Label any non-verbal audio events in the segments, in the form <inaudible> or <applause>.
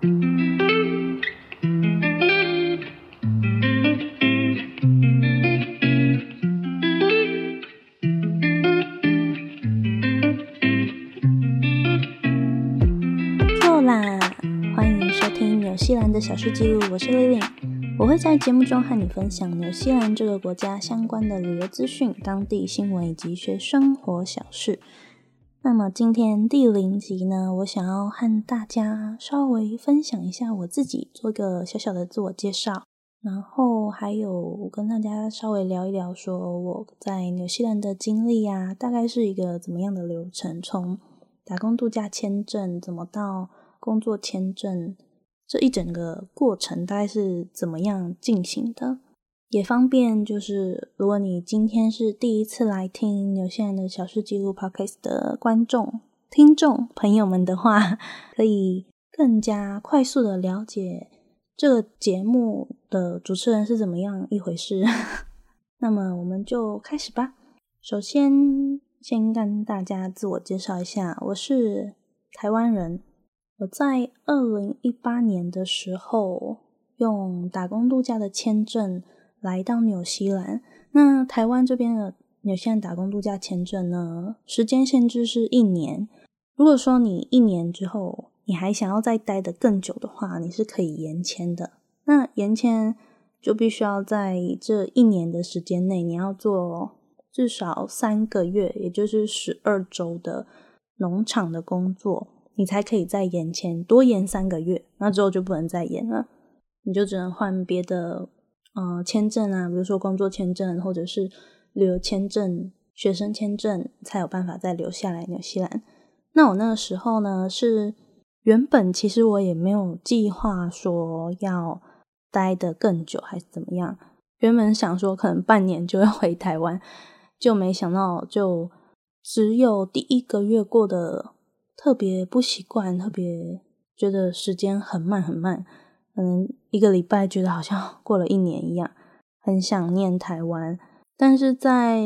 够啦！欢迎收听纽西兰的小事记录，我是 Lily。我会在节目中和你分享纽西兰这个国家相关的旅游资讯、当地新闻以及学生活小事。那么今天第零集呢，我想要和大家稍微分享一下我自己，做个小小的自我介绍，然后还有我跟大家稍微聊一聊，说我在纽西兰的经历啊，大概是一个怎么样的流程，从打工度假签证怎么到工作签证，这一整个过程大概是怎么样进行的。也方便，就是如果你今天是第一次来听纽西兰的小事记录 podcast 的观众、听众朋友们的话，可以更加快速的了解这个节目的主持人是怎么样一回事。<laughs> 那么我们就开始吧。首先，先跟大家自我介绍一下，我是台湾人。我在二零一八年的时候用打工度假的签证。来到纽西兰，那台湾这边的纽西兰打工度假签证呢？时间限制是一年。如果说你一年之后你还想要再待的更久的话，你是可以延签的。那延签就必须要在这一年的时间内，你要做至少三个月，也就是十二周的农场的工作，你才可以再延签，多延三个月。那之后就不能再延了，你就只能换别的。呃，签证啊，比如说工作签证或者是旅游签证、学生签证，才有办法再留下来纽西兰。那我那个时候呢，是原本其实我也没有计划说要待的更久还是怎么样。原本想说可能半年就要回台湾，就没想到就只有第一个月过得特别不习惯，特别觉得时间很慢很慢。可能一个礼拜觉得好像过了一年一样，很想念台湾。但是在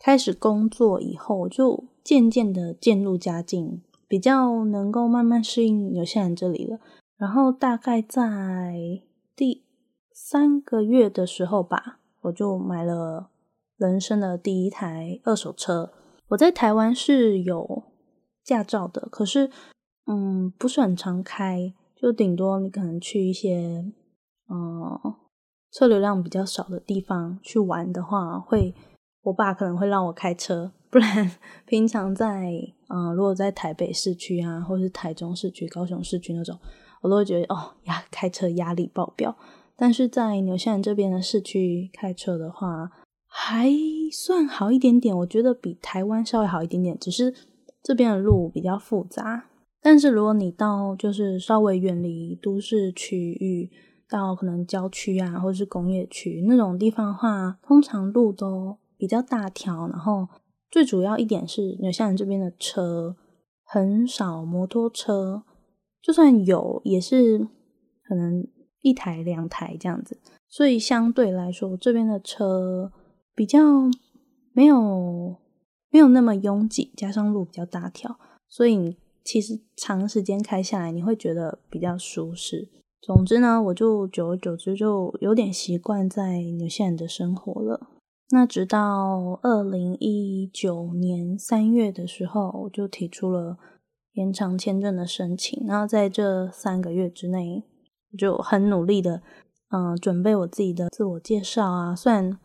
开始工作以后，就渐渐的渐入佳境，比较能够慢慢适应纽西兰这里了。然后大概在第三个月的时候吧，我就买了人生的第一台二手车。我在台湾是有驾照的，可是嗯，不是很常开。就顶多你可能去一些，嗯，车流量比较少的地方去玩的话，会我爸可能会让我开车，不然 <laughs> 平常在，嗯，如果在台北市区啊，或是台中市区、高雄市区那种，我都会觉得哦，压开车压力爆表。但是在纽西兰这边的市区开车的话，还算好一点点，我觉得比台湾稍微好一点点，只是这边的路比较复杂。但是如果你到就是稍微远离都市区域，到可能郊区啊，或者是工业区那种地方的话，通常路都比较大条。然后最主要一点是，纽西兰这边的车很少摩托车，就算有也是可能一台两台这样子。所以相对来说，这边的车比较没有没有那么拥挤，加上路比较大条，所以。其实长时间开下来，你会觉得比较舒适。总之呢，我就久而久之就有点习惯在纽西兰的生活了。那直到二零一九年三月的时候，我就提出了延长签证的申请。然后在这三个月之内，我就很努力的，嗯，准备我自己的自我介绍啊。虽然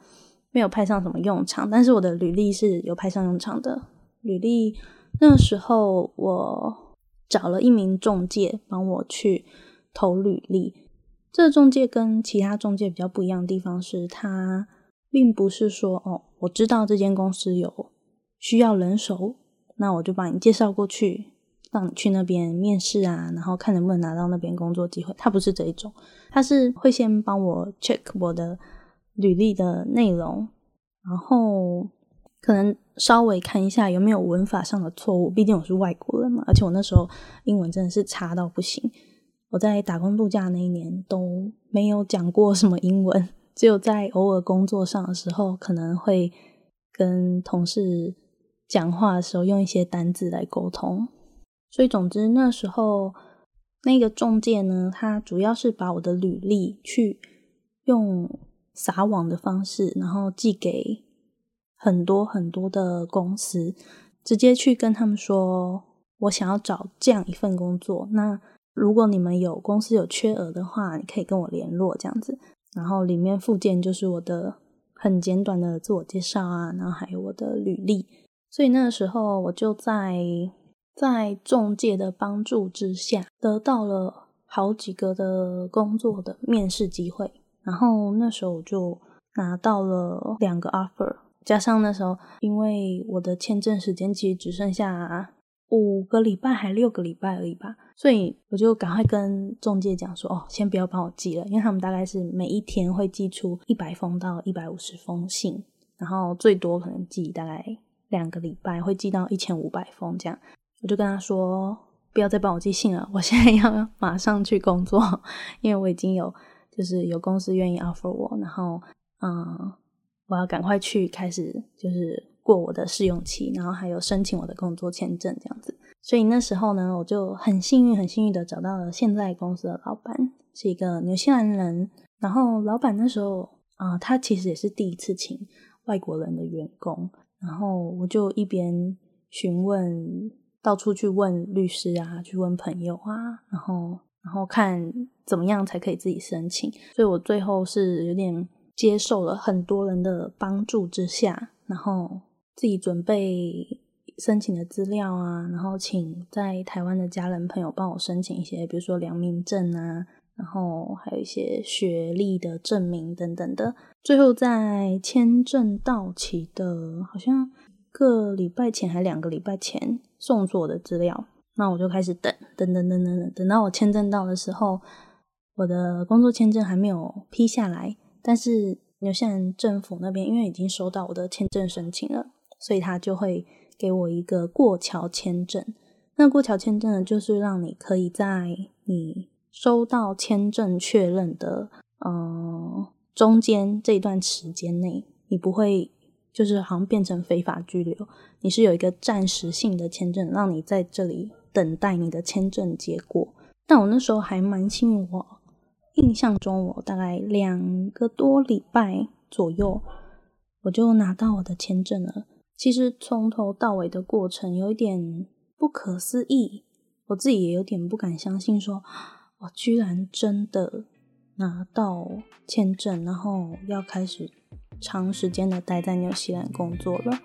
没有派上什么用场，但是我的履历是有派上用场的。履历。那个时候，我找了一名中介帮我去投履历。这中介跟其他中介比较不一样的地方是，他并不是说哦，我知道这间公司有需要人手，那我就把你介绍过去，让你去那边面试啊，然后看能不能拿到那边工作机会。他不是这一种，他是会先帮我 check 我的履历的内容，然后。可能稍微看一下有没有文法上的错误，毕竟我是外国人嘛，而且我那时候英文真的是差到不行。我在打工度假那一年都没有讲过什么英文，<laughs> 只有在偶尔工作上的时候可能会跟同事讲话的时候用一些单字来沟通。所以总之那时候那个中介呢，他主要是把我的履历去用撒网的方式，然后寄给很多很多的公司，直接去跟他们说，我想要找这样一份工作。那如果你们有公司有缺额的话，你可以跟我联络这样子。然后里面附件就是我的很简短的自我介绍啊，然后还有我的履历。所以那个时候我就在在中介的帮助之下，得到了好几个的工作的面试机会。然后那时候我就拿到了两个 offer，加上那时候因为我的签证时间其实只剩下。五个礼拜还六个礼拜而已吧，所以我就赶快跟中介讲说，哦，先不要帮我寄了，因为他们大概是每一天会寄出一百封到一百五十封信，然后最多可能寄大概两个礼拜会寄到一千五百封这样。我就跟他说，不要再帮我寄信了，我现在要马上去工作，<laughs> 因为我已经有就是有公司愿意 offer 我，然后嗯，我要赶快去开始就是。过我的试用期，然后还有申请我的工作签证这样子，所以那时候呢，我就很幸运、很幸运的找到了现在公司的老板，是一个纽西兰人。然后老板那时候啊，他其实也是第一次请外国人的员工，然后我就一边询问，到处去问律师啊，去问朋友啊，然后然后看怎么样才可以自己申请。所以我最后是有点接受了很多人的帮助之下，然后。自己准备申请的资料啊，然后请在台湾的家人朋友帮我申请一些，比如说良民证啊，然后还有一些学历的证明等等的。最后在签证到期的，好像个礼拜前还两个礼拜前送出我的资料，那我就开始等，等等等等等，等到我签证到的时候，我的工作签证还没有批下来，但是纽西兰政府那边因为已经收到我的签证申请了。所以他就会给我一个过桥签证。那过桥签证呢，就是让你可以在你收到签证确认的嗯中间这一段时间内，你不会就是好像变成非法拘留，你是有一个暂时性的签证，让你在这里等待你的签证结果。但我那时候还蛮幸运，我印象中我大概两个多礼拜左右，我就拿到我的签证了。其实从头到尾的过程有一点不可思议，我自己也有点不敢相信，说我居然真的拿到签证，然后要开始长时间的待在纽西兰工作了。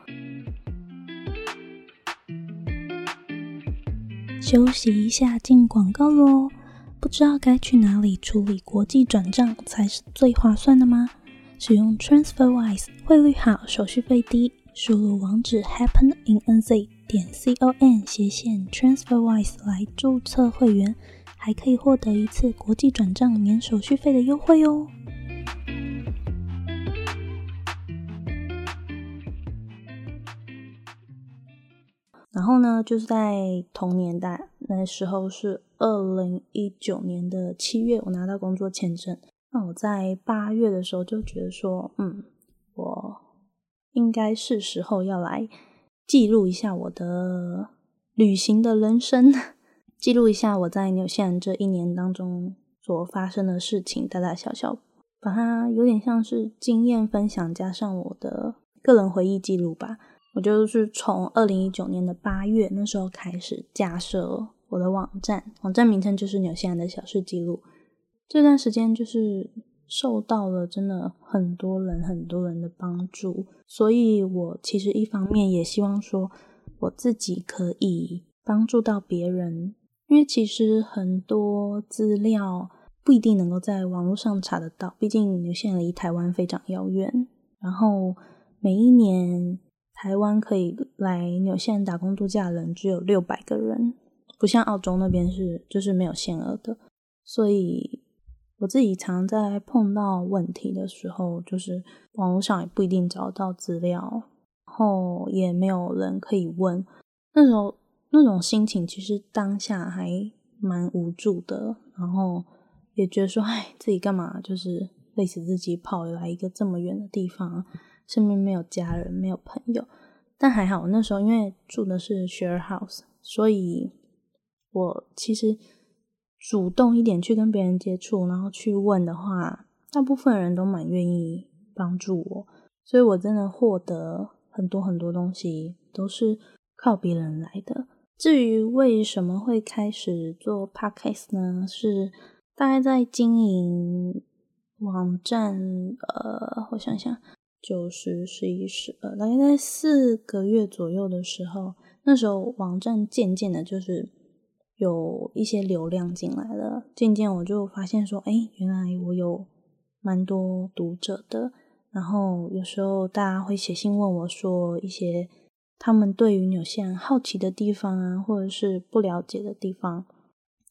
休息一下，进广告喽！不知道该去哪里处理国际转账才是最划算的吗？使用 TransferWise，汇率好，手续费低。输入网址 happeninNZ 点 com 斜线 transferwise 来注册会员，还可以获得一次国际转账免手续费的优惠哦。然后呢，就是在同年代那时候是二零一九年的七月，我拿到工作签证。那我在八月的时候就觉得说，嗯，我。应该是时候要来记录一下我的旅行的人生，记录一下我在纽西兰这一年当中所发生的事情，大大小小，把它有点像是经验分享加上我的个人回忆记录吧。我就是从二零一九年的八月那时候开始架设我的网站，网站名称就是纽西兰的小事记录。这段时间就是。受到了真的很多人很多人的帮助，所以我其实一方面也希望说我自己可以帮助到别人，因为其实很多资料不一定能够在网络上查得到，毕竟纽西兰离台湾非常遥远。然后每一年台湾可以来纽西兰打工度假的人只有六百个人，不像澳洲那边是就是没有限额的，所以。我自己常在碰到问题的时候，就是网络上也不一定找到资料，然后也没有人可以问。那时候那种心情，其实当下还蛮无助的，然后也觉得说，哎，自己干嘛就是累死自己，跑来一个这么远的地方，身边没有家人，没有朋友。但还好，那时候因为住的是 share house，所以我其实。主动一点去跟别人接触，然后去问的话，大部分人都蛮愿意帮助我，所以我真的获得很多很多东西都是靠别人来的。至于为什么会开始做 podcast 呢？是大概在经营网站，呃，我想想，九十、十一、十二，大概在四个月左右的时候，那时候网站渐渐的，就是有一些流量进来了，渐渐我就发现说，哎，原来我有蛮多读者的，然后有时候大家会写信问我说一些。他们对于纽西兰好奇的地方啊，或者是不了解的地方，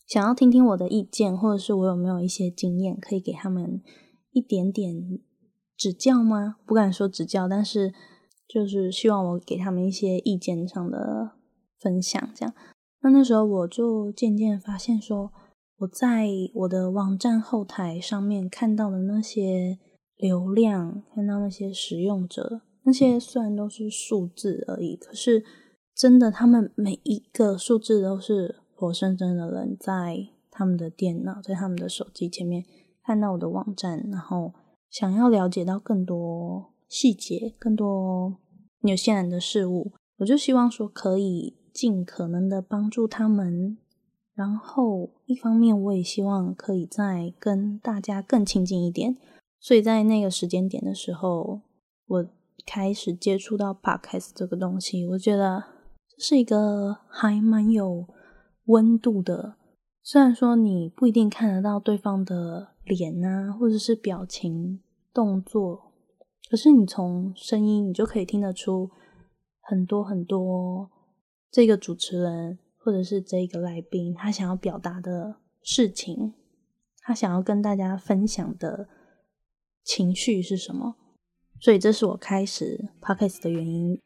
想要听听我的意见，或者是我有没有一些经验可以给他们一点点指教吗？不敢说指教，但是就是希望我给他们一些意见上的分享。这样，那那时候我就渐渐发现，说我在我的网站后台上面看到的那些流量，看到那些使用者。那些虽然都是数字而已，可是真的，他们每一个数字都是活生生的人在他们的电脑、在他们的手机前面看到我的网站，然后想要了解到更多细节、更多纽西兰的事物，我就希望说可以尽可能的帮助他们。然后一方面，我也希望可以再跟大家更亲近一点。所以在那个时间点的时候，我。开始接触到 podcast 这个东西，我觉得这是一个还蛮有温度的。虽然说你不一定看得到对方的脸啊，或者是表情、动作，可是你从声音，你就可以听得出很多很多这个主持人或者是这个来宾他想要表达的事情，他想要跟大家分享的情绪是什么。所以这是我开始 podcast 的原因。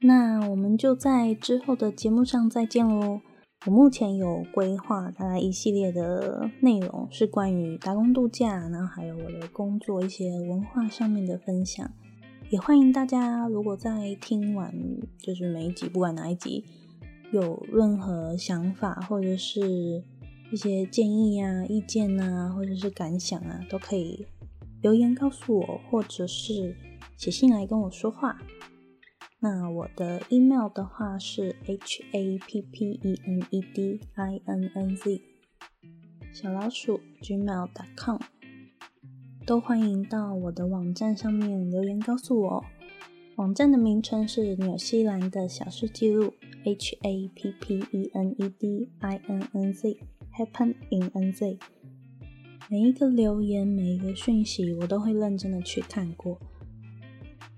那我们就在之后的节目上再见喽。我目前有规划大概一系列的内容，是关于打工度假，然后还有我的工作一些文化上面的分享。也欢迎大家，如果在听完就是每一集，不管哪一集，有任何想法或者是一些建议啊、意见啊，或者是感想啊，都可以。留言告诉我，或者是写信来跟我说话。那我的 email 的话是 h a p p e n e d i n n z 小老鼠 gmail.com，都欢迎到我的网站上面留言告诉我。网站的名称是纽西兰的小事记录 h a p p e n e d i n n z happen in n z。每一个留言，每一个讯息，我都会认真的去看过。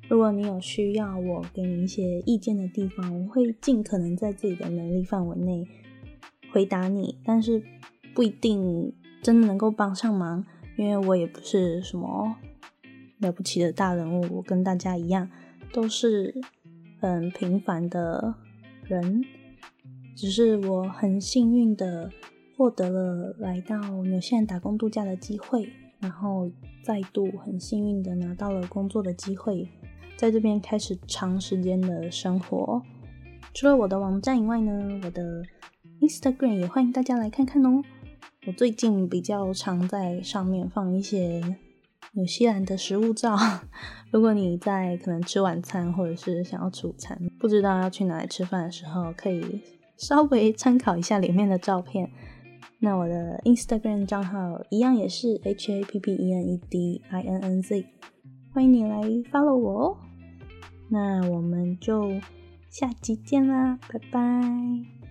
如果你有需要我给你一些意见的地方，我会尽可能在自己的能力范围内回答你，但是不一定真的能够帮上忙，因为我也不是什么了不起的大人物，我跟大家一样，都是很平凡的人，只是我很幸运的。获得了来到纽西兰打工度假的机会，然后再度很幸运的拿到了工作的机会，在这边开始长时间的生活。除了我的网站以外呢，我的 Instagram 也欢迎大家来看看哦。我最近比较常在上面放一些纽西兰的食物照，<laughs> 如果你在可能吃晚餐或者是想要吃午餐，不知道要去哪里吃饭的时候，可以稍微参考一下里面的照片。那我的 Instagram 账号一样也是 H A P P E N E D I N N Z，欢迎你来 follow 我哦。那我们就下期见啦，拜拜。